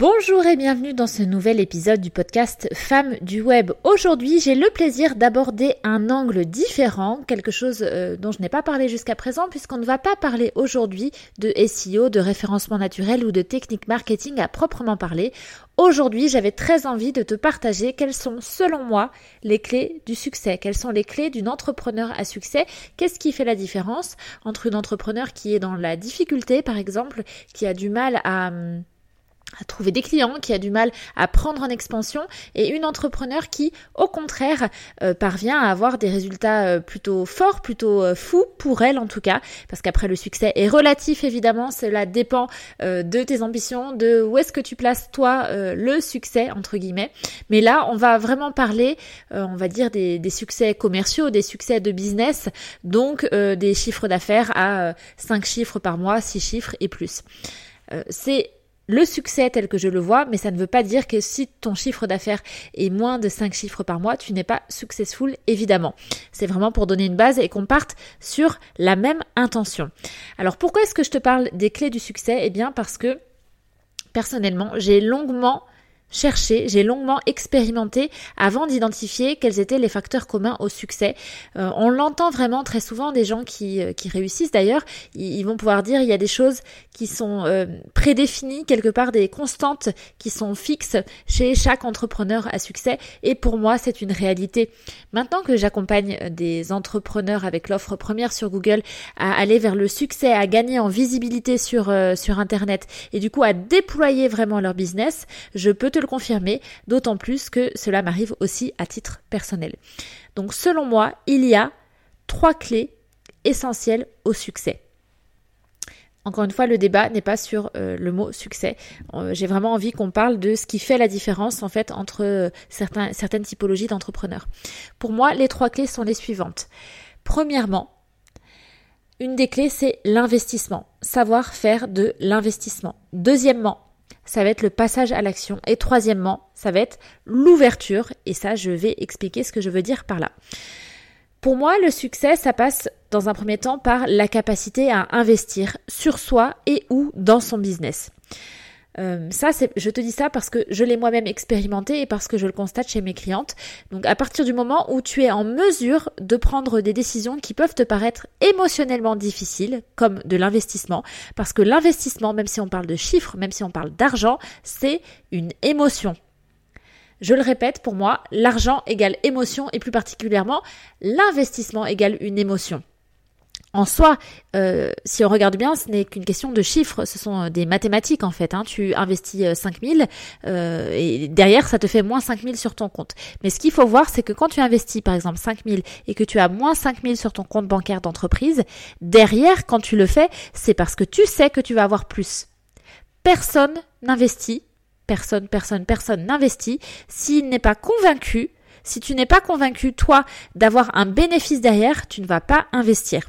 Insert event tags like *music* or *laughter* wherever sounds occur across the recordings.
Bonjour et bienvenue dans ce nouvel épisode du podcast Femmes du Web. Aujourd'hui, j'ai le plaisir d'aborder un angle différent, quelque chose euh, dont je n'ai pas parlé jusqu'à présent, puisqu'on ne va pas parler aujourd'hui de SEO, de référencement naturel ou de technique marketing à proprement parler. Aujourd'hui, j'avais très envie de te partager quelles sont, selon moi, les clés du succès, quelles sont les clés d'une entrepreneur à succès, qu'est-ce qui fait la différence entre une entrepreneur qui est dans la difficulté, par exemple, qui a du mal à hum, à trouver des clients, qui a du mal à prendre en expansion, et une entrepreneur qui, au contraire, euh, parvient à avoir des résultats euh, plutôt forts, plutôt euh, fous, pour elle en tout cas, parce qu'après le succès est relatif évidemment, cela dépend de tes ambitions, de où est-ce que tu places toi le succès, entre guillemets. Mais là, on va vraiment parler, on va dire, des, des, succès commerciaux, des succès de business, donc des chiffres d'affaires à 5 chiffres par mois, 6 chiffres et plus. c'est le succès tel que je le vois, mais ça ne veut pas dire que si ton chiffre d'affaires est moins de 5 chiffres par mois, tu n'es pas successful, évidemment. C'est vraiment pour donner une base et qu'on parte sur la même intention. Alors pourquoi est-ce que je te parle des clés du succès? Eh bien parce que personnellement, j'ai longuement cherché, j'ai longuement expérimenté avant d'identifier quels étaient les facteurs communs au succès. Euh, on l'entend vraiment très souvent des gens qui, euh, qui réussissent d'ailleurs, ils, vont pouvoir dire il y a des choses qui sont euh, prédéfinies, quelque part des constantes qui sont fixes chez chaque entrepreneur à succès et pour moi c'est une réalité. Maintenant que j'accompagne des entrepreneurs avec l'offre première sur Google à aller vers le succès, à gagner en visibilité sur, sur Internet et du coup à déployer vraiment leur business, je peux te le confirmer, d'autant plus que cela m'arrive aussi à titre personnel. Donc selon moi, il y a trois clés essentielles au succès. Encore une fois, le débat n'est pas sur euh, le mot succès. Euh, j'ai vraiment envie qu'on parle de ce qui fait la différence en fait entre euh, certains, certaines typologies d'entrepreneurs. Pour moi, les trois clés sont les suivantes. Premièrement, une des clés, c'est l'investissement. Savoir faire de l'investissement. Deuxièmement, ça va être le passage à l'action. Et troisièmement, ça va être l'ouverture. Et ça, je vais expliquer ce que je veux dire par là. Pour moi, le succès, ça passe dans un premier temps par la capacité à investir sur soi et ou dans son business. Euh, ça, je te dis ça parce que je l'ai moi-même expérimenté et parce que je le constate chez mes clientes. Donc, à partir du moment où tu es en mesure de prendre des décisions qui peuvent te paraître émotionnellement difficiles, comme de l'investissement, parce que l'investissement, même si on parle de chiffres, même si on parle d'argent, c'est une émotion. Je le répète, pour moi, l'argent égale émotion et plus particulièrement, l'investissement égale une émotion en soi, euh, si on regarde bien, ce n'est qu'une question de chiffres, ce sont euh, des mathématiques en fait. Hein. Tu investis 5000 euh, et derrière ça te fait moins 5000 sur ton compte. Mais ce qu'il faut voir, c'est que quand tu investis par exemple 5000 et que tu as moins 5000 sur ton compte bancaire d'entreprise, derrière quand tu le fais, c'est parce que tu sais que tu vas avoir plus. Personne n'investit, personne, personne, personne n'investit s'il n'est pas convaincu si tu n'es pas convaincu, toi, d'avoir un bénéfice derrière, tu ne vas pas investir.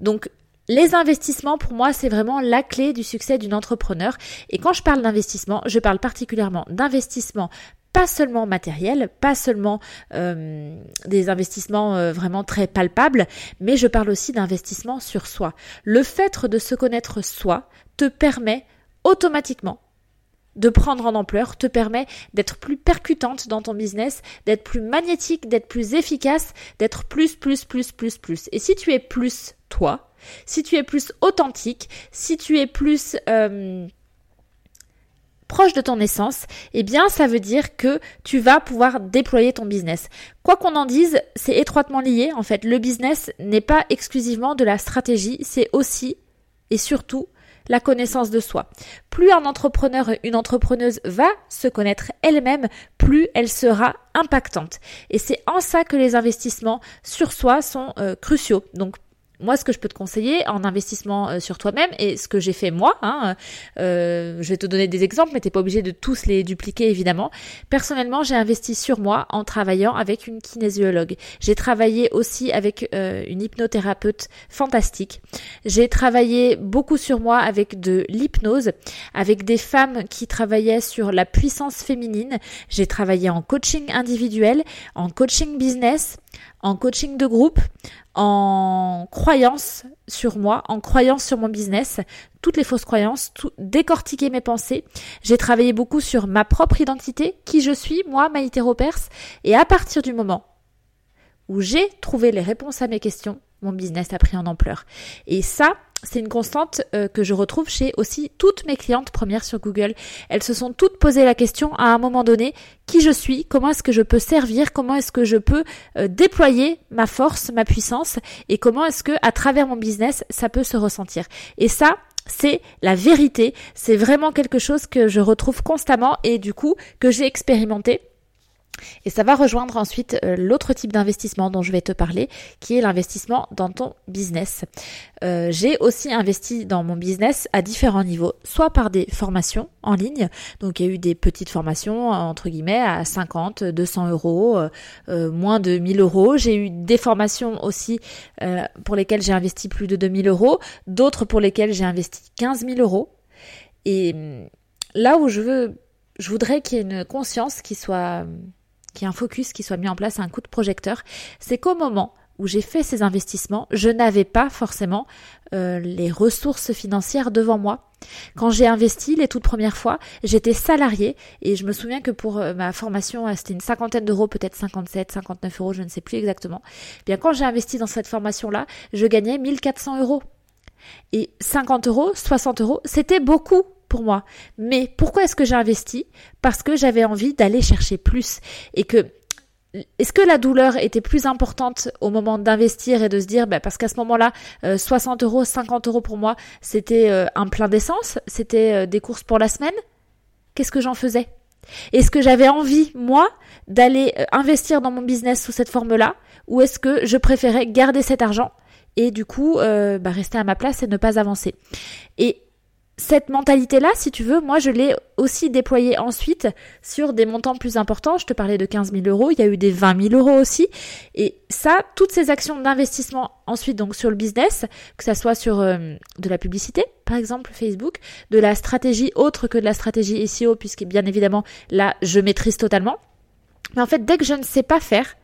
Donc, les investissements, pour moi, c'est vraiment la clé du succès d'une entrepreneur. Et quand je parle d'investissement, je parle particulièrement d'investissement pas seulement matériel, pas seulement euh, des investissements euh, vraiment très palpables, mais je parle aussi d'investissement sur soi. Le fait de se connaître soi te permet automatiquement de prendre en ampleur te permet d'être plus percutante dans ton business, d'être plus magnétique, d'être plus efficace, d'être plus, plus, plus, plus, plus. Et si tu es plus toi, si tu es plus authentique, si tu es plus euh, proche de ton essence, eh bien ça veut dire que tu vas pouvoir déployer ton business. Quoi qu'on en dise, c'est étroitement lié. En fait, le business n'est pas exclusivement de la stratégie, c'est aussi et surtout la connaissance de soi. Plus un entrepreneur, une entrepreneuse va se connaître elle-même, plus elle sera impactante. Et c'est en ça que les investissements sur soi sont euh, cruciaux. Moi, ce que je peux te conseiller en investissement euh, sur toi-même et ce que j'ai fait moi, hein, euh, je vais te donner des exemples, mais t'es pas obligé de tous les dupliquer évidemment. Personnellement, j'ai investi sur moi en travaillant avec une kinésiologue. J'ai travaillé aussi avec euh, une hypnothérapeute fantastique. J'ai travaillé beaucoup sur moi avec de l'hypnose, avec des femmes qui travaillaient sur la puissance féminine. J'ai travaillé en coaching individuel, en coaching business, en coaching de groupe, en croyance sur moi, en croyance sur mon business, toutes les fausses croyances, tout, décortiquer mes pensées. J'ai travaillé beaucoup sur ma propre identité, qui je suis, moi, Maïté Ropers, et à partir du moment où j'ai trouvé les réponses à mes questions, mon business a pris en ampleur. Et ça, c'est une constante euh, que je retrouve chez aussi toutes mes clientes premières sur Google. Elles se sont toutes posées la question à un moment donné qui je suis, comment est-ce que je peux servir, comment est-ce que je peux euh, déployer ma force, ma puissance et comment est-ce que à travers mon business ça peut se ressentir. Et ça, c'est la vérité, c'est vraiment quelque chose que je retrouve constamment et du coup que j'ai expérimenté et ça va rejoindre ensuite euh, l'autre type d'investissement dont je vais te parler, qui est l'investissement dans ton business. Euh, j'ai aussi investi dans mon business à différents niveaux, soit par des formations en ligne, donc il y a eu des petites formations entre guillemets à 50, 200 euros, euh, moins de 1000 euros. J'ai eu des formations aussi pour lesquelles j'ai investi plus de 2000 euros, d'autres pour lesquelles j'ai investi 15 000 euros. Et hum, là où je veux, je voudrais qu'il y ait une conscience qui soit qu'il y ait un focus qui soit mis en place, un coup de projecteur, c'est qu'au moment où j'ai fait ces investissements, je n'avais pas forcément euh, les ressources financières devant moi. Quand j'ai investi les toutes premières fois, j'étais salariée et je me souviens que pour euh, ma formation, euh, c'était une cinquantaine d'euros, peut-être 57, 59 euros, je ne sais plus exactement. Eh bien quand j'ai investi dans cette formation-là, je gagnais 1400 euros. Et 50 euros, 60 euros, c'était beaucoup pour moi. Mais pourquoi est-ce que j'ai investi Parce que j'avais envie d'aller chercher plus. Et que est-ce que la douleur était plus importante au moment d'investir et de se dire, bah, parce qu'à ce moment-là, 60 euh, euros, 50 euros pour moi, c'était euh, un plein d'essence, c'était euh, des courses pour la semaine? Qu'est-ce que j'en faisais? Est-ce que j'avais envie, moi, d'aller investir dans mon business sous cette forme-là? Ou est-ce que je préférais garder cet argent et du coup bah, rester à ma place et ne pas avancer? Et cette mentalité-là, si tu veux, moi je l'ai aussi déployée ensuite sur des montants plus importants. Je te parlais de 15 000 euros, il y a eu des 20 000 euros aussi. Et ça, toutes ces actions d'investissement ensuite donc sur le business, que ça soit sur euh, de la publicité, par exemple Facebook, de la stratégie autre que de la stratégie SEO, puisque bien évidemment là je maîtrise totalement. Mais en fait, dès que je ne sais pas faire,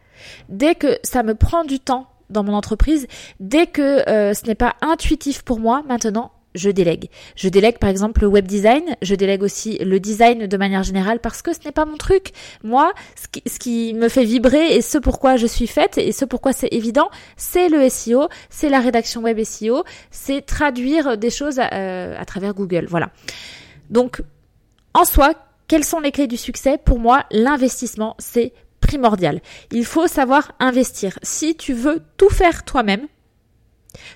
dès que ça me prend du temps dans mon entreprise, dès que euh, ce n'est pas intuitif pour moi, maintenant je délègue. Je délègue par exemple le web design, je délègue aussi le design de manière générale parce que ce n'est pas mon truc. Moi, ce qui, me fait vibrer et ce pourquoi je suis faite et ce pourquoi c'est évident, c'est le SEO, c'est la rédaction web SEO, c'est traduire des choses à, euh, à travers Google. Voilà. Donc, en soi, quelles sont les clés du succès? Pour moi, l'investissement, c'est primordial. Il faut savoir investir. Si tu veux tout faire toi-même,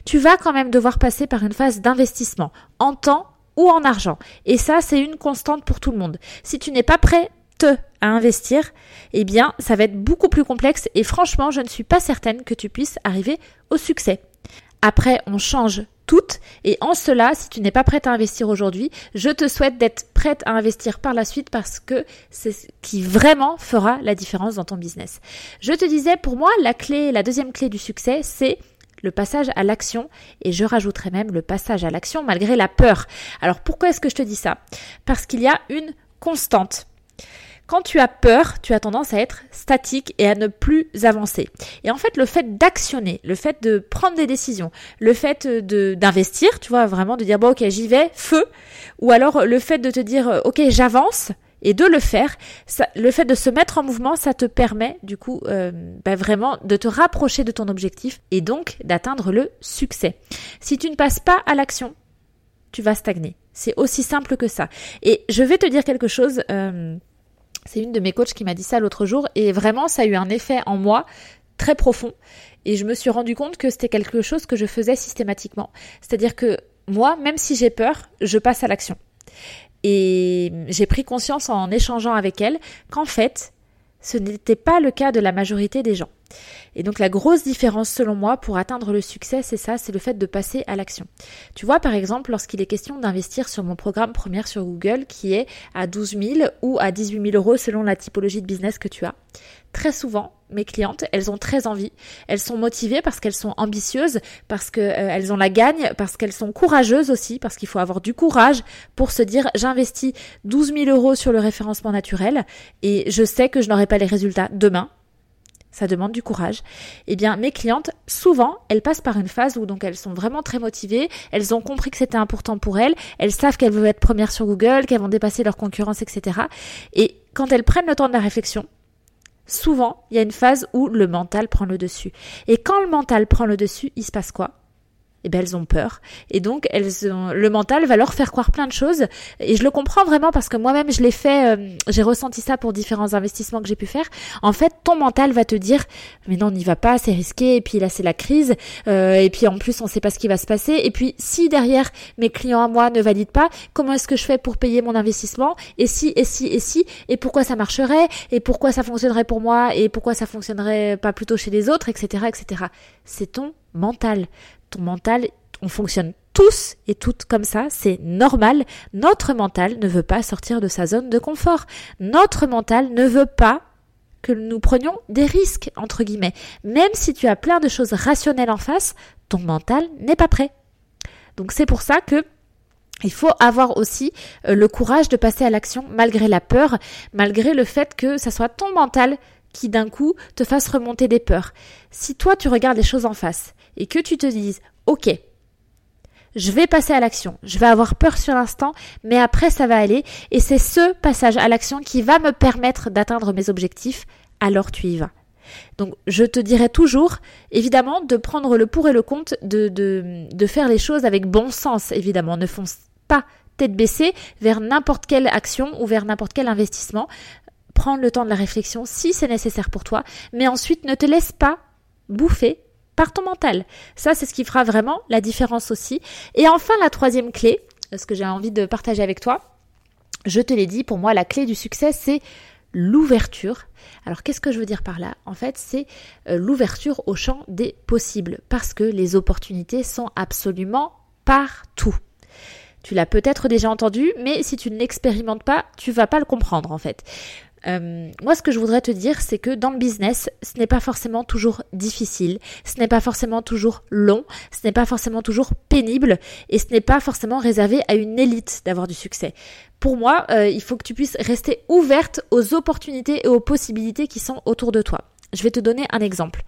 tu vas quand même devoir passer par une phase d'investissement en temps ou en argent. Et ça, c'est une constante pour tout le monde. Si tu n'es pas prêt à investir, eh bien, ça va être beaucoup plus complexe et franchement, je ne suis pas certaine que tu puisses arriver au succès. Après, on change toutes et en cela, si tu n'es pas prête à investir aujourd'hui, je te souhaite d'être prête à investir par la suite parce que c'est ce qui vraiment fera la différence dans ton business. Je te disais, pour moi, la clé, la deuxième clé du succès, c'est le passage à l'action, et je rajouterai même le passage à l'action malgré la peur. Alors pourquoi est-ce que je te dis ça? Parce qu'il y a une constante. Quand tu as peur, tu as tendance à être statique et à ne plus avancer. Et en fait, le fait d'actionner, le fait de prendre des décisions, le fait de d'investir, tu vois, vraiment de dire bon ok j'y vais, feu, ou alors le fait de te dire ok j'avance, et de le faire, le fait de se mettre en mouvement, ça te permet du coup euh, bah, vraiment de te rapprocher de ton objectif et donc d'atteindre le succès. Si tu ne passes pas à l'action, tu vas stagner. C'est aussi simple que ça. Et je vais te dire quelque chose. Euh, c'est une de mes coachs qui m'a dit ça l'autre jour et vraiment ça a eu un effet en moi très profond et je me suis rendu compte que c'était quelque chose que je faisais systématiquement. C'est-à-dire que moi, même si j'ai peur, je passe à l'action. Et j'ai pris conscience en échangeant avec elle qu'en fait, ce n'était pas le cas de la majorité des gens. Et donc la grosse différence selon moi pour atteindre le succès, c'est ça, c'est le fait de passer à l'action. Tu vois par exemple lorsqu'il est question d'investir sur mon programme première sur Google qui est à 12 000 ou à 18 000 euros selon la typologie de business que tu as. Très souvent, mes clientes, elles ont très envie, elles sont motivées parce qu'elles sont ambitieuses, parce qu'elles euh, ont la gagne, parce qu'elles sont courageuses aussi, parce qu'il faut avoir du courage pour se dire j'investis 12 000 euros sur le référencement naturel et je sais que je n'aurai pas les résultats demain, ça demande du courage. Eh bien, mes clientes, souvent, elles passent par une phase où donc elles sont vraiment très motivées, elles ont compris que c'était important pour elles, elles savent qu'elles veulent être premières sur Google, qu'elles vont dépasser leur concurrence, etc. Et quand elles prennent le temps de la réflexion, souvent, il y a une phase où le mental prend le dessus. Et quand le mental prend le dessus, il se passe quoi? Eh ben elles ont peur. Et donc elles ont, le mental va leur faire croire plein de choses. Et je le comprends vraiment parce que moi-même je l'ai fait euh, j'ai ressenti ça pour différents investissements que j'ai pu faire. En fait ton mental va te dire mais non on n'y va pas c'est risqué. Et puis là c'est la crise. Euh, et puis en plus on sait pas ce qui va se passer. Et puis si derrière mes clients à moi ne valident pas comment est-ce que je fais pour payer mon investissement? Et si et si et si? Et pourquoi ça marcherait? Et pourquoi ça fonctionnerait pour moi? Et pourquoi ça fonctionnerait pas plutôt chez les autres? Etc etc c'est ton mental ton mental, on fonctionne tous et toutes comme ça, c'est normal. Notre mental ne veut pas sortir de sa zone de confort. Notre mental ne veut pas que nous prenions des risques, entre guillemets. Même si tu as plein de choses rationnelles en face, ton mental n'est pas prêt. Donc c'est pour ça que il faut avoir aussi euh, le courage de passer à l'action malgré la peur, malgré le fait que ça soit ton mental qui d'un coup te fasse remonter des peurs. Si toi tu regardes les choses en face et que tu te dises, ok, je vais passer à l'action, je vais avoir peur sur l'instant, mais après ça va aller, et c'est ce passage à l'action qui va me permettre d'atteindre mes objectifs, alors tu y vas. Donc je te dirais toujours, évidemment, de prendre le pour et le contre, de, faire les choses avec bon sens, évidemment. Ne fonce pas tête baissée vers n'importe quelle action ou vers n'importe quel investissement. Prendre le temps de la réflexion si c'est nécessaire pour toi, mais ensuite ne te laisse pas bouffer par ton mental. Ça, c'est ce qui fera vraiment la différence aussi. Et enfin, la troisième clé, ce que j'ai envie de partager avec toi, je te l'ai dit, pour moi, la clé du succès, c'est l'ouverture. Alors qu'est-ce que je veux dire par là? En fait, c'est euh, l'ouverture au champ des possibles, parce que les opportunités sont absolument partout. Tu l'as peut-être déjà entendu, mais si tu ne l'expérimentes pas, tu vas pas le comprendre en fait. Euh, moi, ce que je voudrais te dire, c'est que dans le business, ce n'est pas forcément toujours difficile, ce n'est pas forcément toujours long, ce n'est pas forcément toujours pénible, et ce n'est pas forcément réservé à une élite d'avoir du succès. Pour moi, euh, il faut que tu puisses rester ouverte aux opportunités et aux possibilités qui sont autour de toi. Je vais te donner un exemple.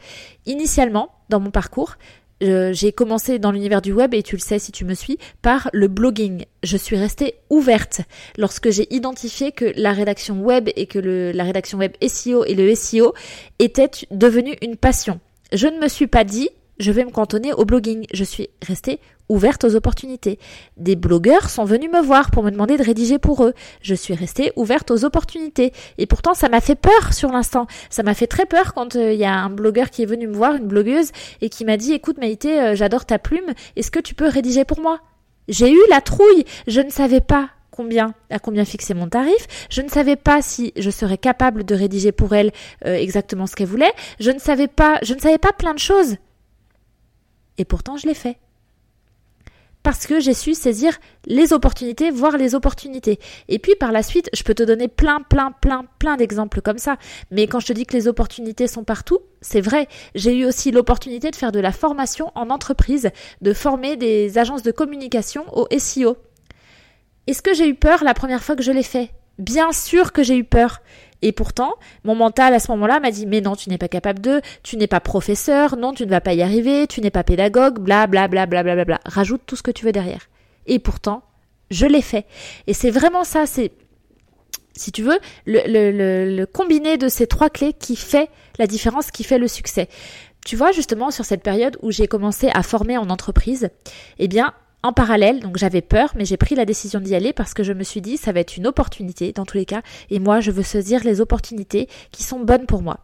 Initialement, dans mon parcours, j'ai commencé dans l'univers du web, et tu le sais si tu me suis, par le blogging. Je suis restée ouverte lorsque j'ai identifié que la rédaction web et que le, la rédaction web SEO et le SEO étaient devenus une passion. Je ne me suis pas dit, je vais me cantonner au blogging. Je suis restée ouverte aux opportunités. Des blogueurs sont venus me voir pour me demander de rédiger pour eux. Je suis restée ouverte aux opportunités. Et pourtant, ça m'a fait peur sur l'instant. Ça m'a fait très peur quand il euh, y a un blogueur qui est venu me voir, une blogueuse, et qui m'a dit, écoute Maïté, euh, j'adore ta plume, est-ce que tu peux rédiger pour moi? J'ai eu la trouille. Je ne savais pas combien, à combien fixer mon tarif. Je ne savais pas si je serais capable de rédiger pour elle euh, exactement ce qu'elle voulait. Je ne savais pas, je ne savais pas plein de choses. Et pourtant, je l'ai fait parce que j'ai su saisir les opportunités, voir les opportunités. Et puis par la suite, je peux te donner plein, plein, plein, plein d'exemples comme ça. Mais quand je te dis que les opportunités sont partout, c'est vrai. J'ai eu aussi l'opportunité de faire de la formation en entreprise, de former des agences de communication au SEO. Est-ce que j'ai eu peur la première fois que je l'ai fait? Bien sûr que j'ai eu peur. Et pourtant, mon mental à ce moment-là m'a dit mais non, tu n'es pas capable de, tu n'es pas professeur, non, tu ne vas pas y arriver, tu n'es pas pédagogue, bla bla bla bla bla bla bla. Rajoute tout ce que tu veux derrière. Et pourtant, je l'ai fait. Et c'est vraiment ça, c'est si tu veux, le, le, le, combiné de ces trois clés qui fait la différence, qui fait le succès. Tu vois, justement, sur cette période où j'ai commencé à former en entreprise, eh bien, en parallèle, donc j'avais peur, mais j'ai pris la décision d'y aller parce que je me suis dit ça va être une opportunité dans tous les cas, et moi je veux saisir les opportunités qui sont bonnes pour moi.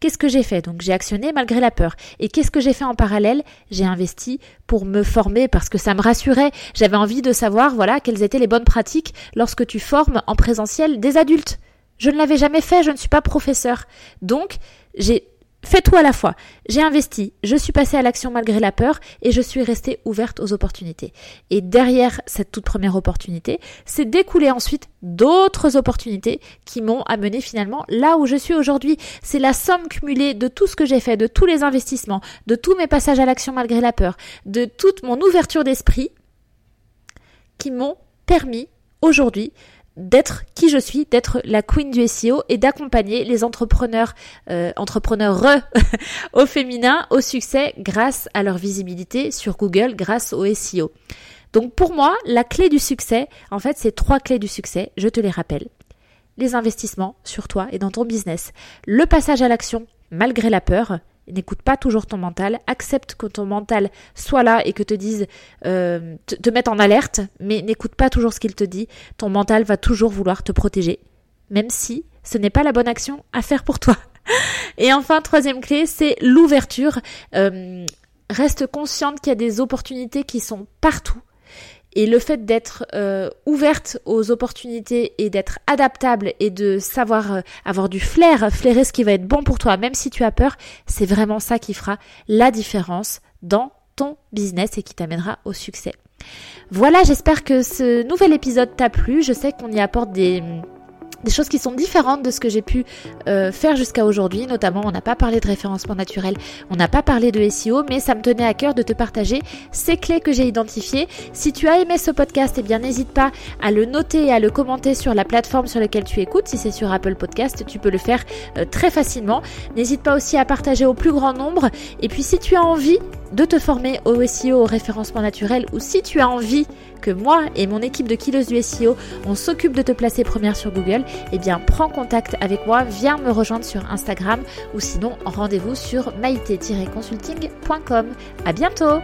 qu'est-ce que j'ai fait? Donc j'ai actionné malgré la peur. Et qu'est-ce que j'ai fait en parallèle? J'ai investi pour me former parce que ça me rassurait. J'avais envie de savoir, voilà, quelles étaient les bonnes pratiques lorsque tu formes en présentiel des adultes. Je ne l'avais jamais fait, je ne suis pas professeur. Donc, j'ai fait tout à la fois. J'ai investi, je suis passée à l'action malgré la peur et je suis restée ouverte aux opportunités. Et derrière cette toute première opportunité, c'est découlé ensuite d'autres opportunités qui m'ont amené finalement là où je suis aujourd'hui. C'est la somme cumulée de tout ce que j'ai fait, de tous les investissements, de tous mes passages à l'action malgré la peur, de toute mon ouverture d'esprit qui m'ont permis aujourd'hui d'être qui je suis, d'être la queen du SEO et d'accompagner les entrepreneurs, euh, entrepreneurs *laughs* au féminin au succès grâce à leur visibilité sur Google, grâce au SEO. Donc pour moi, la clé du succès, en fait, c'est trois clés du succès, je te les rappelle. Les investissements sur toi et dans ton business, le passage à l'action malgré la peur, n'écoute pas toujours ton mental, accepte que ton mental soit là et que te dise, euh, te, te mette en alerte, mais n'écoute pas toujours ce qu'il te dit. Ton mental va toujours vouloir te protéger, même si ce n'est pas la bonne action à faire pour toi. *laughs* Et enfin, troisième clé, c'est l'ouverture. Euh, reste consciente qu'il y a des opportunités qui sont partout et le fait d'être euh, ouverte aux opportunités et d'être adaptable et de savoir euh, avoir du flair, flairer ce qui va être bon pour toi, même si tu as peur, c'est vraiment ça qui fera la différence dans ton business et qui t'amènera au succès. Voilà, j'espère que ce nouvel épisode t'a plu. Je sais qu'on y apporte des des choses qui sont différentes de ce que j'ai pu euh, faire jusqu'à aujourd'hui. Notamment, on n'a pas parlé de référencement naturel, on n'a pas parlé de SEO, mais ça me tenait à cœur de te partager ces clés que j'ai identifiées. Si tu as aimé ce podcast, eh bien n'hésite pas à le noter et à le commenter sur la plateforme sur laquelle tu écoutes. Si c'est sur Apple Podcast, tu peux le faire euh, très facilement. N'hésite pas aussi à partager au plus grand nombre. Et puis si tu as envie de te former au SEO, au référencement naturel, ou si tu as envie que moi et mon équipe de kilos du SEO, on s'occupe de te placer première sur Google, eh bien prends contact avec moi, viens me rejoindre sur Instagram ou sinon rendez-vous sur maïté-consulting.com. À bientôt!